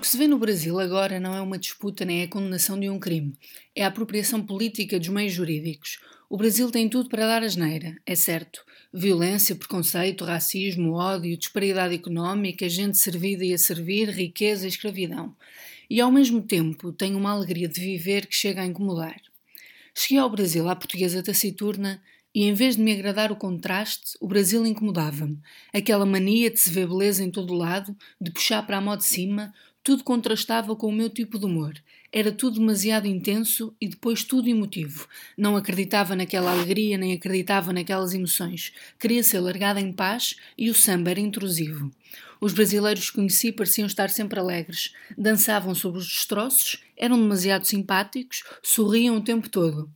que se vê no Brasil agora não é uma disputa nem é a condenação de um crime, é a apropriação política dos meios jurídicos. O Brasil tem tudo para dar asneira, é certo. Violência, preconceito, racismo, ódio, disparidade económica, gente servida e a servir, riqueza e escravidão. E ao mesmo tempo tem uma alegria de viver que chega a incomodar. Cheguei ao Brasil à portuguesa taciturna e em vez de me agradar o contraste, o Brasil incomodava-me. Aquela mania de se ver beleza em todo lado, de puxar para a mão de cima, tudo contrastava com o meu tipo de humor. Era tudo demasiado intenso e depois tudo emotivo. Não acreditava naquela alegria, nem acreditava naquelas emoções. Queria ser largada em paz e o samba era intrusivo. Os brasileiros que conheci pareciam estar sempre alegres. Dançavam sobre os destroços, eram demasiado simpáticos, sorriam o tempo todo.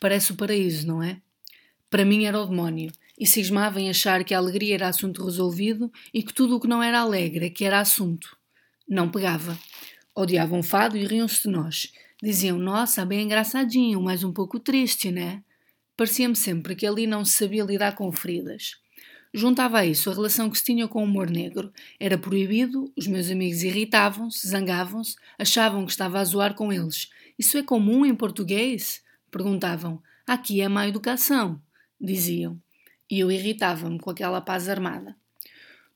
Parece o paraíso, não é? Para mim era o demónio e cismava em achar que a alegria era assunto resolvido e que tudo o que não era alegre é que era assunto. Não pegava. Odiavam fado e riam-se de nós. Diziam, nossa, bem engraçadinho, mas um pouco triste, né? Parecia-me sempre que ali não se sabia lidar com feridas. Juntava a isso a relação que se tinha com o humor negro. Era proibido, os meus amigos irritavam-se, zangavam-se, achavam que estava a zoar com eles. Isso é comum em português? Perguntavam. Aqui é má educação, diziam. E eu irritava-me com aquela paz armada.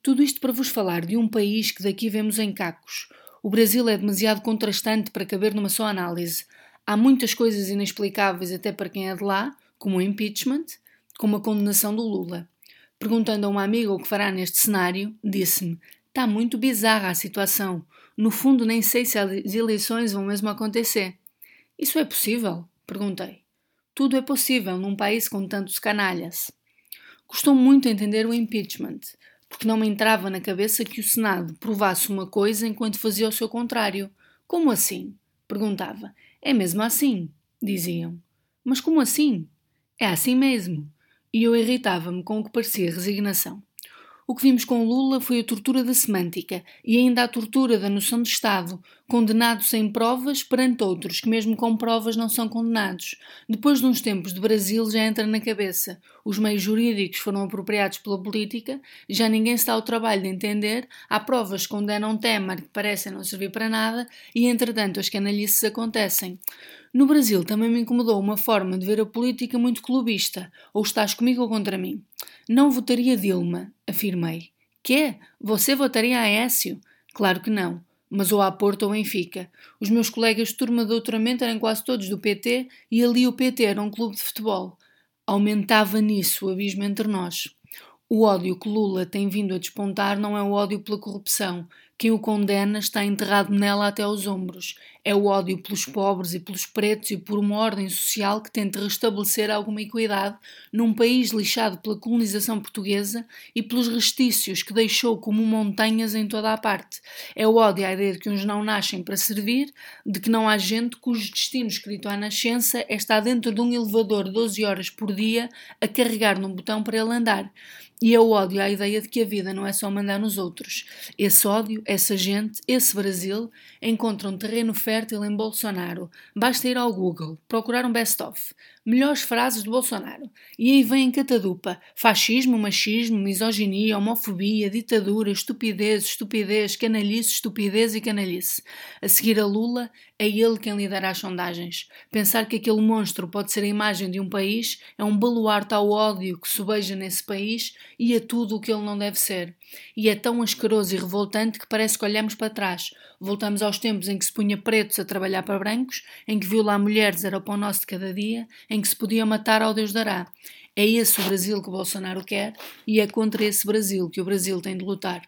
Tudo isto para vos falar de um país que daqui vemos em cacos. O Brasil é demasiado contrastante para caber numa só análise. Há muitas coisas inexplicáveis até para quem é de lá, como o impeachment, como a condenação do Lula. Perguntando a uma amiga o que fará neste cenário, disse-me: Está muito bizarra a situação. No fundo, nem sei se as eleições vão mesmo acontecer. Isso é possível? Perguntei. Tudo é possível num país com tantos canalhas. Custou muito entender o impeachment porque não me entrava na cabeça que o Senado provasse uma coisa enquanto fazia o seu contrário. Como assim? perguntava. É mesmo assim, diziam. Mas como assim? É assim mesmo. E eu irritava-me com o que parecia resignação. O que vimos com Lula foi a tortura da semântica e ainda a tortura da noção de Estado, condenado sem provas perante outros que, mesmo com provas, não são condenados. Depois de uns tempos de Brasil, já entra na cabeça. Os meios jurídicos foram apropriados pela política, já ninguém se dá ao trabalho de entender, há provas que condenam Temer que parecem não servir para nada e, entretanto, as canalices acontecem. No Brasil também me incomodou uma forma de ver a política muito clubista, ou estás comigo ou contra mim. Não votaria Dilma, afirmei. Quê? Você votaria a Écio? Claro que não. Mas ou a Porto ou Benfica. Os meus colegas de turma de doutoramento eram quase todos do PT e ali o PT era um clube de futebol. Aumentava nisso o abismo entre nós. O ódio que Lula tem vindo a despontar não é o ódio pela corrupção. Quem o condena está enterrado nela até aos ombros. É o ódio pelos pobres e pelos pretos e por uma ordem social que tenta restabelecer alguma equidade num país lixado pela colonização portuguesa e pelos restícios que deixou como montanhas em toda a parte. É o ódio à ideia de que uns não nascem para servir, de que não há gente cujo destino escrito à nascença é estar dentro de um elevador 12 horas por dia a carregar num botão para ele andar. E é o ódio à ideia de que a vida não é só mandar nos outros. Esse ódio, essa gente, esse Brasil encontram terreno fértil em Bolsonaro. Basta ir ao Google, procurar um best-of. Melhores frases de Bolsonaro. E aí vem em catadupa: fascismo, machismo, misoginia, homofobia, ditadura, estupidez, estupidez, canalice, estupidez e canalice. A seguir a Lula, é ele quem lidera as sondagens. Pensar que aquele monstro pode ser a imagem de um país é um baluarte ao ódio que sobeja nesse país e a tudo o que ele não deve ser. E é tão asqueroso e revoltante que parece que olhamos para trás. Voltamos aos tempos em que se punha pretos a trabalhar para brancos, em que violar mulheres era o pão nosso de cada dia, em que se podia matar ao Deus dará. É esse o Brasil que Bolsonaro quer e é contra esse Brasil que o Brasil tem de lutar.